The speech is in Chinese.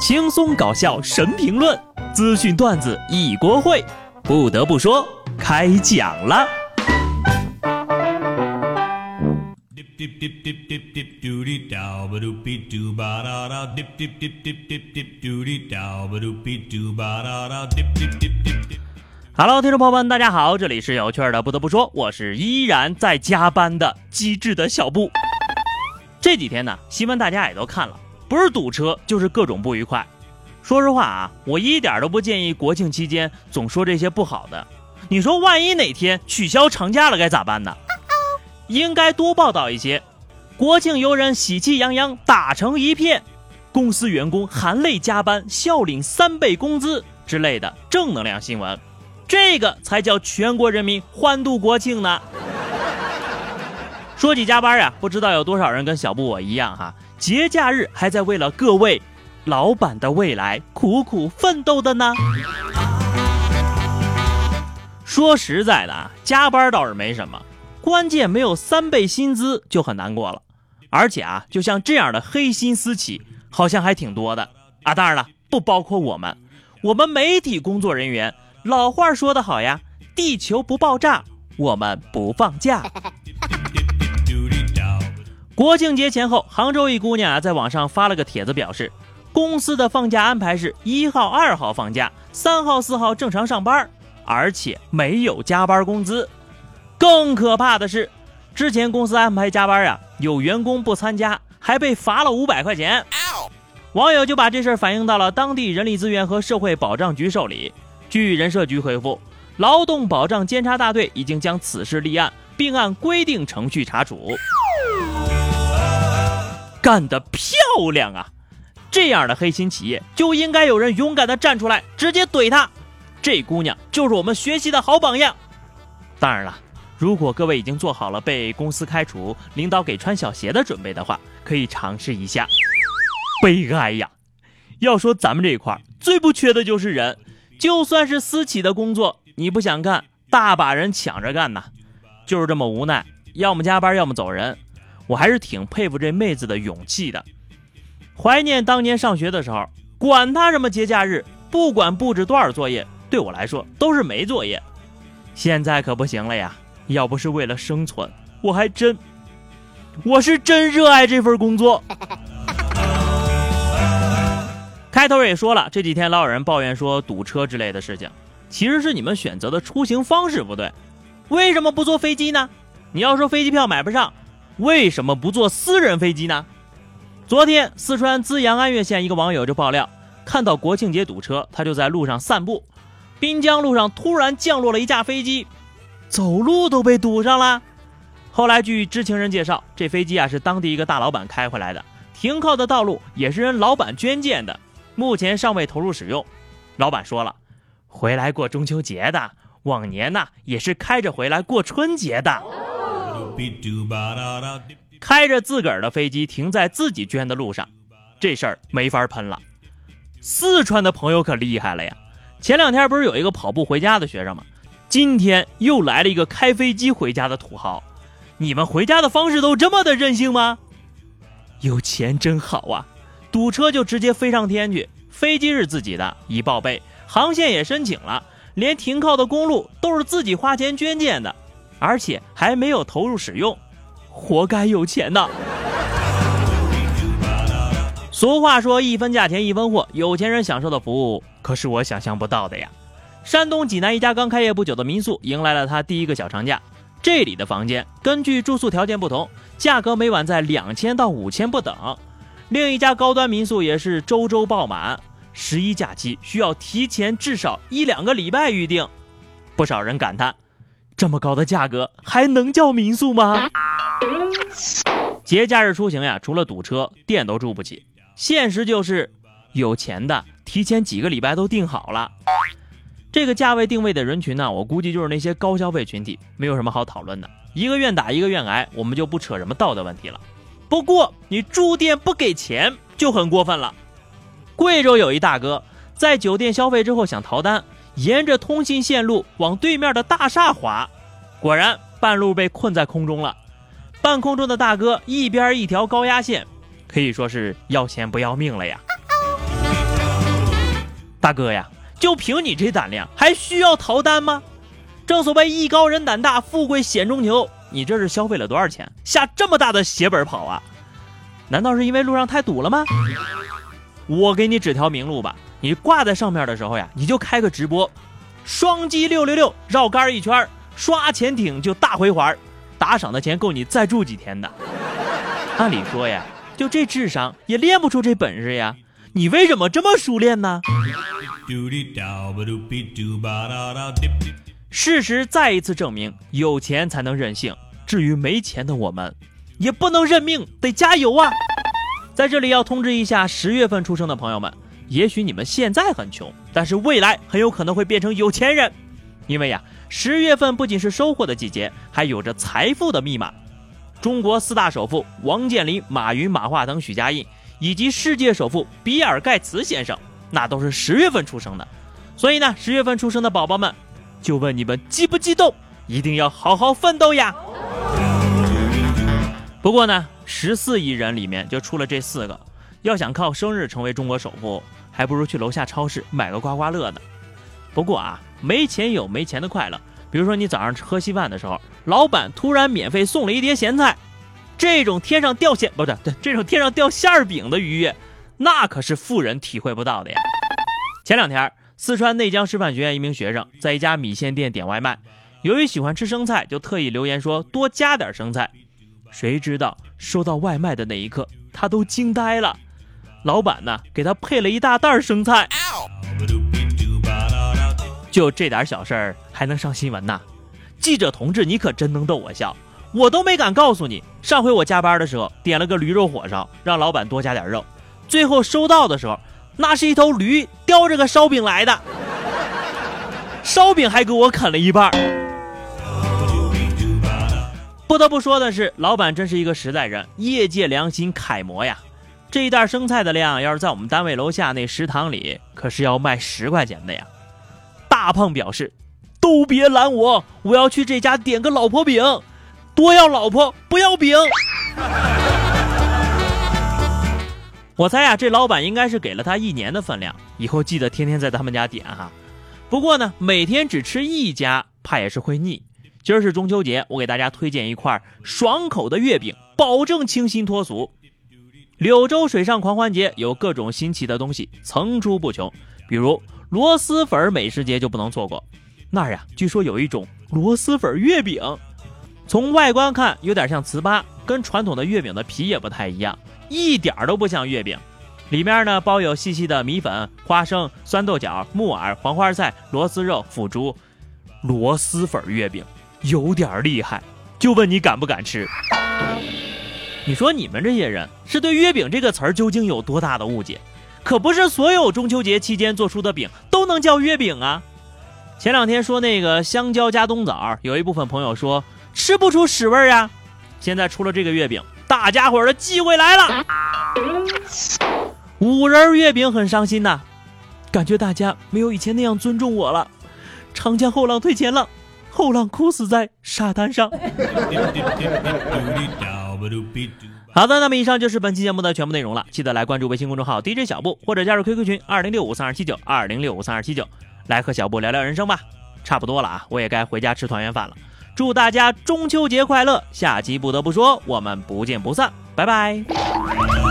轻松搞笑神评论，资讯段子一锅烩。不得不说，开讲了。Hello，听众朋友们，大家好，这里是有趣的。不得不说，我是依然在加班的机智的小布。这几天呢，新闻大家也都看了，不是堵车就是各种不愉快。说实话啊，我一点都不建议国庆期间总说这些不好的。你说万一哪天取消长假了该咋办呢？应该多报道一些国庆游人喜气洋洋打成一片，公司员工含泪加班笑领三倍工资之类的正能量新闻，这个才叫全国人民欢度国庆呢。说起加班呀，不知道有多少人跟小布我一样哈，节假日还在为了各位老板的未来苦苦奋斗的呢。说实在的啊，加班倒是没什么，关键没有三倍薪资就很难过了。而且啊，就像这样的黑心私企，好像还挺多的啊。当然了，不包括我们，我们媒体工作人员。老话说得好呀，地球不爆炸，我们不放假。国庆节前后，杭州一姑娘啊在网上发了个帖子，表示公司的放假安排是一号、二号放假，三号、四号正常上班，而且没有加班工资。更可怕的是，之前公司安排加班啊，有员工不参加，还被罚了五百块钱。网友就把这事儿反映到了当地人力资源和社会保障局受理。据人社局回复，劳动保障监察大队已经将此事立案，并按规定程序查处。干得漂亮啊！这样的黑心企业就应该有人勇敢的站出来，直接怼他。这姑娘就是我们学习的好榜样。当然了，如果各位已经做好了被公司开除、领导给穿小鞋的准备的话，可以尝试一下。悲哀呀！要说咱们这一块最不缺的就是人，就算是私企的工作，你不想干，大把人抢着干呢。就是这么无奈，要么加班，要么走人。我还是挺佩服这妹子的勇气的。怀念当年上学的时候，管他什么节假日，不管布置多少作业，对我来说都是没作业。现在可不行了呀！要不是为了生存，我还真，我是真热爱这份工作。开头也说了，这几天老有人抱怨说堵车之类的事情，其实是你们选择的出行方式不对。为什么不坐飞机呢？你要说飞机票买不上。为什么不坐私人飞机呢？昨天，四川资阳安岳县一个网友就爆料，看到国庆节堵车，他就在路上散步，滨江路上突然降落了一架飞机，走路都被堵上了。后来据知情人介绍，这飞机啊是当地一个大老板开回来的，停靠的道路也是人老板捐建的，目前尚未投入使用。老板说了，回来过中秋节的，往年呢也是开着回来过春节的。开着自个儿的飞机停在自己捐的路上，这事儿没法喷了。四川的朋友可厉害了呀！前两天不是有一个跑步回家的学生吗？今天又来了一个开飞机回家的土豪。你们回家的方式都这么的任性吗？有钱真好啊！堵车就直接飞上天去，飞机是自己的，已报备，航线也申请了，连停靠的公路都是自己花钱捐建的。而且还没有投入使用，活该有钱呐！俗话说一分价钱一分货，有钱人享受的服务可是我想象不到的呀。山东济南一家刚开业不久的民宿迎来了他第一个小长假，这里的房间根据住宿条件不同，价格每晚在两千到五千不等。另一家高端民宿也是周周爆满，十一假期需要提前至少一两个礼拜预定。不少人感叹。这么高的价格还能叫民宿吗？节假日出行呀，除了堵车，店都住不起。现实就是，有钱的提前几个礼拜都订好了。这个价位定位的人群呢，我估计就是那些高消费群体，没有什么好讨论的。一个愿打，一个愿挨，我们就不扯什么道德问题了。不过你住店不给钱就很过分了。贵州有一大哥在酒店消费之后想逃单。沿着通信线路往对面的大厦滑，果然半路被困在空中了。半空中的大哥一边一条高压线，可以说是要钱不要命了呀。大哥呀，就凭你这胆量，还需要逃单吗？正所谓艺高人胆大，富贵险中求。你这是消费了多少钱，下这么大的血本跑啊？难道是因为路上太堵了吗？我给你指条明路吧，你挂在上面的时候呀，你就开个直播，双击六六六绕杆一圈，刷潜艇就大回环，打赏的钱够你再住几天的。按理说呀，就这智商也练不出这本事呀，你为什么这么熟练呢？事实再一次证明，有钱才能任性。至于没钱的我们，也不能认命，得加油啊！在这里要通知一下十月份出生的朋友们，也许你们现在很穷，但是未来很有可能会变成有钱人，因为呀，十月份不仅是收获的季节，还有着财富的密码。中国四大首富王健林、马云、马化腾、许家印，以及世界首富比尔盖茨先生，那都是十月份出生的。所以呢，十月份出生的宝宝们。就问你们激不激动？一定要好好奋斗呀！不过呢，十四亿人里面就出了这四个，要想靠生日成为中国首富，还不如去楼下超市买个刮刮乐呢。不过啊，没钱有没钱的快乐，比如说你早上喝稀饭的时候，老板突然免费送了一碟咸菜，这种天上掉馅不对，这种天上掉馅饼的愉悦，那可是富人体会不到的呀。前两天。四川内江师范学院一名学生在一家米线店点外卖，由于喜欢吃生菜，就特意留言说多加点生菜。谁知道收到外卖的那一刻，他都惊呆了。老板呢，给他配了一大袋生菜。就这点小事儿还能上新闻呐？记者同志，你可真能逗我笑，我都没敢告诉你。上回我加班的时候点了个驴肉火烧，让老板多加点肉，最后收到的时候。那是一头驴叼着个烧饼来的，烧饼还给我啃了一半。不得不说的是，老板真是一个实在人，业界良心楷模呀。这一袋生菜的量，要是在我们单位楼下那食堂里，可是要卖十块钱的呀。大胖表示：“都别拦我，我要去这家点个老婆饼，多要老婆不要饼。”我猜呀，这老板应该是给了他一年的分量，以后记得天天在他们家点哈。不过呢，每天只吃一家，怕也是会腻。今儿是中秋节，我给大家推荐一块爽口的月饼，保证清新脱俗。柳州水上狂欢节有各种新奇的东西层出不穷，比如螺蛳粉美食节就不能错过。那儿呀，据说有一种螺蛳粉月饼，从外观看有点像糍粑，跟传统的月饼的皮也不太一样。一点都不像月饼，里面呢包有细细的米粉、花生、酸豆角、木耳、黄花菜、螺蛳肉、腐竹，螺蛳粉月饼有点厉害，就问你敢不敢吃？你说你们这些人是对月饼这个词儿究竟有多大的误解？可不是所有中秋节期间做出的饼都能叫月饼啊！前两天说那个香蕉加冬枣，有一部分朋友说吃不出屎味儿呀，现在出了这个月饼。大家伙的机会来了，五仁月饼很伤心呐，感觉大家没有以前那样尊重我了。长江后浪推前浪，后浪哭死在沙滩上。好的，那么以上就是本期节目的全部内容了，记得来关注微信公众号 DJ 小布，或者加入 QQ 群二零六五三二七九二零六五三二七九，来和小布聊聊人生吧。差不多了啊，我也该回家吃团圆饭了。祝大家中秋节快乐！下期不得不说，我们不见不散，拜拜。